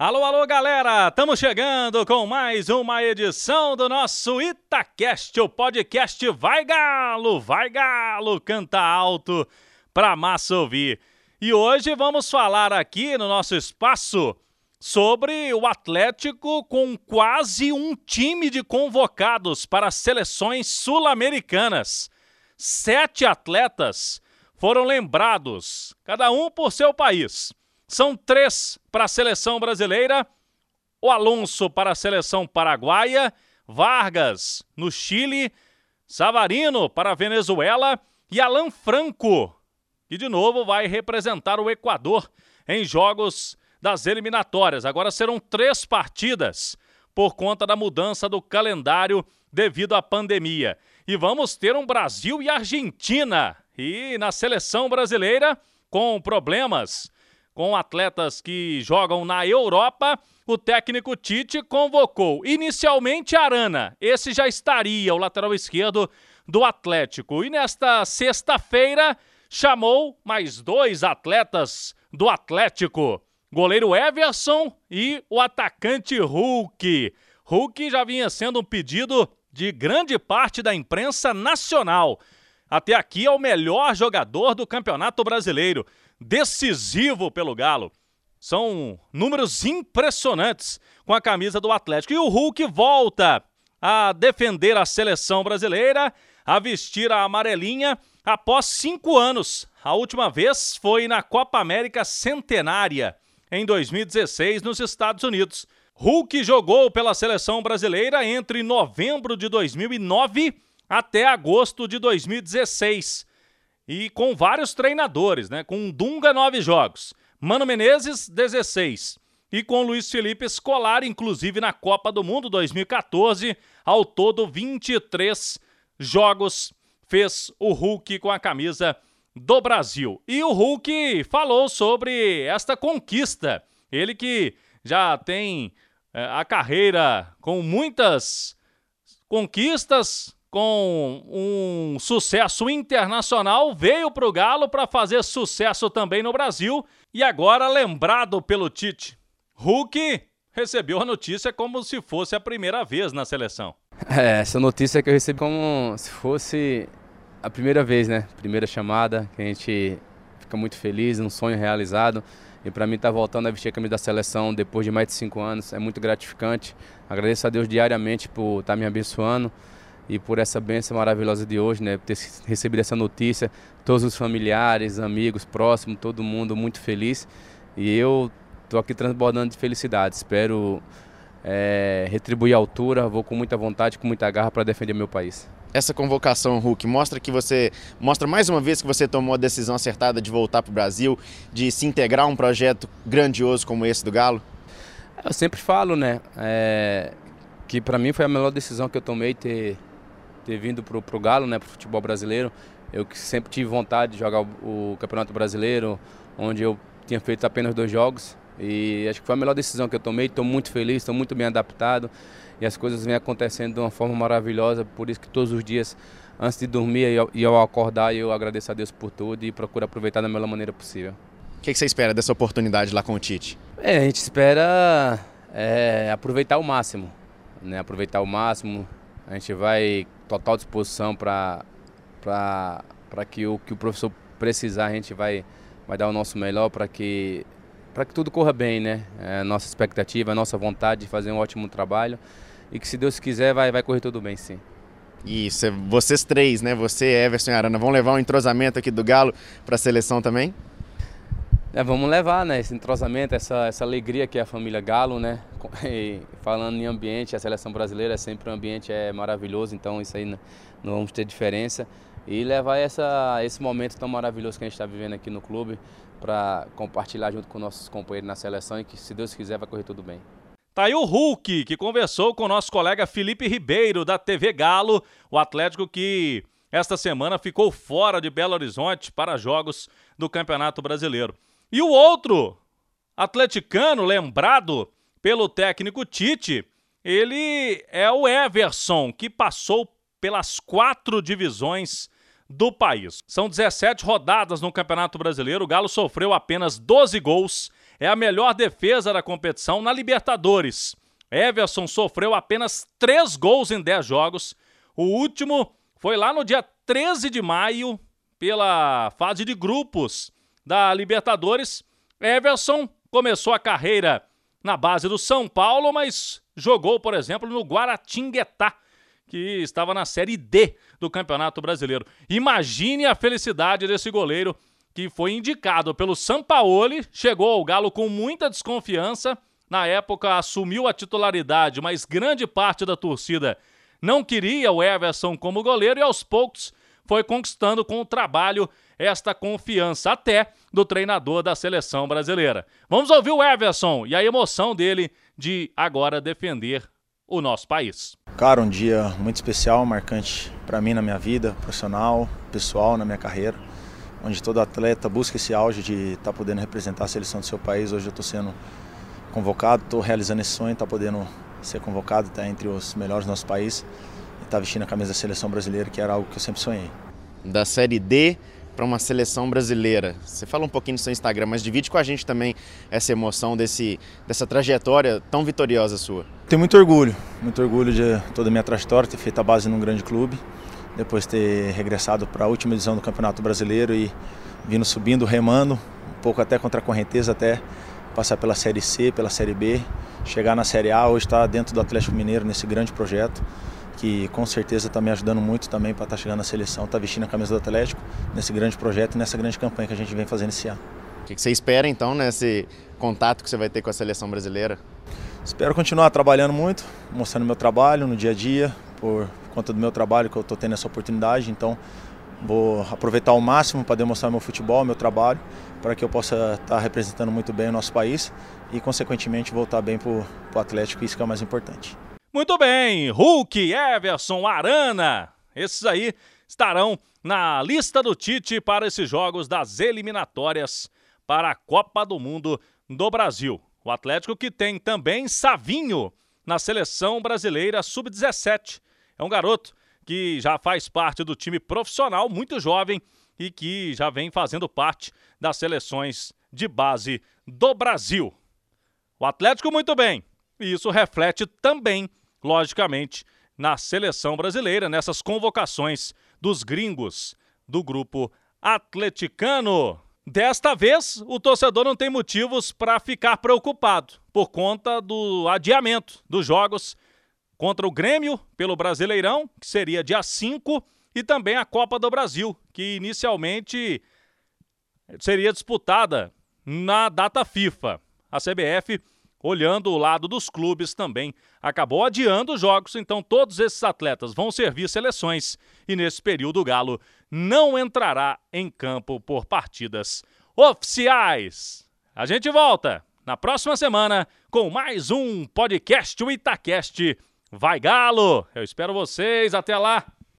Alô, alô, galera! Estamos chegando com mais uma edição do nosso Itacast, o podcast Vai Galo, Vai Galo, canta alto pra massa ouvir. E hoje vamos falar aqui no nosso espaço sobre o Atlético com quase um time de convocados para seleções sul-americanas. Sete atletas foram lembrados, cada um por seu país. São três para a seleção brasileira: o Alonso para a seleção paraguaia, Vargas no Chile, Savarino para a Venezuela e Alan Franco, que de novo vai representar o Equador em jogos das eliminatórias. Agora serão três partidas por conta da mudança do calendário devido à pandemia. E vamos ter um Brasil e Argentina. E na seleção brasileira, com problemas com atletas que jogam na Europa, o técnico Tite convocou inicialmente Arana. Esse já estaria o lateral esquerdo do Atlético. E nesta sexta-feira chamou mais dois atletas do Atlético: goleiro Everson e o atacante Hulk. Hulk já vinha sendo um pedido de grande parte da imprensa nacional. Até aqui é o melhor jogador do Campeonato Brasileiro decisivo pelo Galo. São números impressionantes com a camisa do Atlético. E o Hulk volta a defender a seleção brasileira, a vestir a amarelinha após cinco anos. A última vez foi na Copa América Centenária, em 2016, nos Estados Unidos. Hulk jogou pela seleção brasileira entre novembro de 2009 até agosto de 2016 e com vários treinadores, né? Com Dunga, nove jogos. Mano Menezes, 16. E com Luiz Felipe Scolari, inclusive na Copa do Mundo 2014, ao todo 23 jogos fez o Hulk com a camisa do Brasil. E o Hulk falou sobre esta conquista. Ele que já tem é, a carreira com muitas conquistas, com um sucesso internacional, veio para o Galo para fazer sucesso também no Brasil e agora lembrado pelo Tite. Hulk recebeu a notícia como se fosse a primeira vez na seleção. É, essa notícia que eu recebi como se fosse a primeira vez, né? Primeira chamada, que a gente fica muito feliz, um sonho realizado. E para mim estar tá voltando a vestir a camisa da seleção depois de mais de cinco anos é muito gratificante. Agradeço a Deus diariamente por estar tá me abençoando e por essa bênção maravilhosa de hoje, né? Ter recebido essa notícia, todos os familiares, amigos, próximos, todo mundo muito feliz. E eu estou aqui transbordando de felicidade. Espero é, retribuir a altura, vou com muita vontade, com muita garra para defender meu país. Essa convocação, Hulk, mostra que você mostra mais uma vez que você tomou a decisão acertada de voltar para o Brasil, de se integrar a um projeto grandioso como esse do Galo. Eu sempre falo, né, é, que para mim foi a melhor decisão que eu tomei ter ter vindo pro, pro Galo, né, pro futebol brasileiro. Eu que sempre tive vontade de jogar o, o Campeonato Brasileiro, onde eu tinha feito apenas dois jogos. E acho que foi a melhor decisão que eu tomei. Estou muito feliz, estou muito bem adaptado e as coisas vêm acontecendo de uma forma maravilhosa. Por isso que todos os dias, antes de dormir e ao acordar, eu agradeço a Deus por tudo e procuro aproveitar da melhor maneira possível. O que, que, você espera dessa oportunidade lá com o Tite? É, a gente espera é, aproveitar o máximo, né? Aproveitar o máximo. A gente vai total disposição para que o que o professor precisar, a gente vai, vai dar o nosso melhor para que, que tudo corra bem, né? É nossa expectativa, nossa vontade de fazer um ótimo trabalho e que se Deus quiser vai, vai correr tudo bem sim. Isso, é vocês três, né? Você, Everson e Arana, vão levar um entrosamento aqui do Galo para a seleção também? É, vamos levar, né? Esse entrosamento, essa, essa alegria que é a família Galo, né? E falando em ambiente, a seleção brasileira é sempre um ambiente é maravilhoso, então isso aí não, não vamos ter diferença. E levar essa, esse momento tão maravilhoso que a gente está vivendo aqui no clube para compartilhar junto com nossos companheiros na seleção e que, se Deus quiser, vai correr tudo bem. Tá aí o Hulk, que conversou com o nosso colega Felipe Ribeiro, da TV Galo, o Atlético que esta semana ficou fora de Belo Horizonte para jogos do Campeonato Brasileiro. E o outro atleticano, lembrado pelo técnico Tite, ele é o Everson, que passou pelas quatro divisões do país. São 17 rodadas no Campeonato Brasileiro. O Galo sofreu apenas 12 gols é a melhor defesa da competição na Libertadores. Everson sofreu apenas três gols em 10 jogos. O último foi lá no dia 13 de maio, pela fase de grupos da Libertadores. Everson começou a carreira na base do São Paulo, mas jogou, por exemplo, no Guaratinguetá, que estava na Série D do Campeonato Brasileiro. Imagine a felicidade desse goleiro que foi indicado pelo Sampaoli, chegou ao Galo com muita desconfiança, na época assumiu a titularidade, mas grande parte da torcida não queria o Everson como goleiro e aos poucos foi conquistando com o trabalho esta confiança até do treinador da seleção brasileira. Vamos ouvir o Everson e a emoção dele de agora defender o nosso país. Cara, um dia muito especial, marcante para mim na minha vida profissional, pessoal, na minha carreira, onde todo atleta busca esse auge de estar tá podendo representar a seleção do seu país. Hoje eu estou sendo convocado, estou realizando esse sonho, estar tá podendo ser convocado, estar tá entre os melhores do nosso país estar tá vestindo a camisa da seleção brasileira, que era algo que eu sempre sonhei. Da Série D para uma seleção brasileira. Você fala um pouquinho no seu Instagram, mas divide com a gente também essa emoção desse, dessa trajetória tão vitoriosa sua. Tenho muito orgulho, muito orgulho de toda a minha trajetória, ter feito a base num grande clube, depois ter regressado para a última edição do Campeonato Brasileiro e vindo subindo, remando, um pouco até contra a correnteza, até passar pela Série C, pela Série B, chegar na Série A, hoje está dentro do Atlético Mineiro nesse grande projeto, que com certeza está me ajudando muito também para estar tá chegando na seleção, estar tá vestindo a camisa do Atlético nesse grande projeto e nessa grande campanha que a gente vem fazendo esse ano. O que você espera então nesse contato que você vai ter com a seleção brasileira? Espero continuar trabalhando muito, mostrando meu trabalho no dia a dia, por conta do meu trabalho que eu estou tendo essa oportunidade, então Vou aproveitar ao máximo para demonstrar meu futebol, meu trabalho, para que eu possa estar tá representando muito bem o nosso país e, consequentemente, voltar bem para o Atlético, isso que é o mais importante. Muito bem, Hulk, Everson, Arana, esses aí estarão na lista do Tite para esses jogos das eliminatórias para a Copa do Mundo do Brasil. O Atlético que tem também Savinho na seleção brasileira sub-17. É um garoto que já faz parte do time profissional, muito jovem e que já vem fazendo parte das seleções de base do Brasil. O Atlético muito bem, e isso reflete também, logicamente, na seleção brasileira, nessas convocações dos gringos do grupo atleticano. Desta vez, o torcedor não tem motivos para ficar preocupado por conta do adiamento dos jogos contra o Grêmio pelo Brasileirão, que seria dia 5, e também a Copa do Brasil, que inicialmente seria disputada na data FIFA. A CBF, olhando o lado dos clubes também, acabou adiando os jogos, então todos esses atletas vão servir seleções e nesse período o Galo não entrará em campo por partidas oficiais. A gente volta na próxima semana com mais um podcast, o Itacast Vai Galo! Eu espero vocês. Até lá!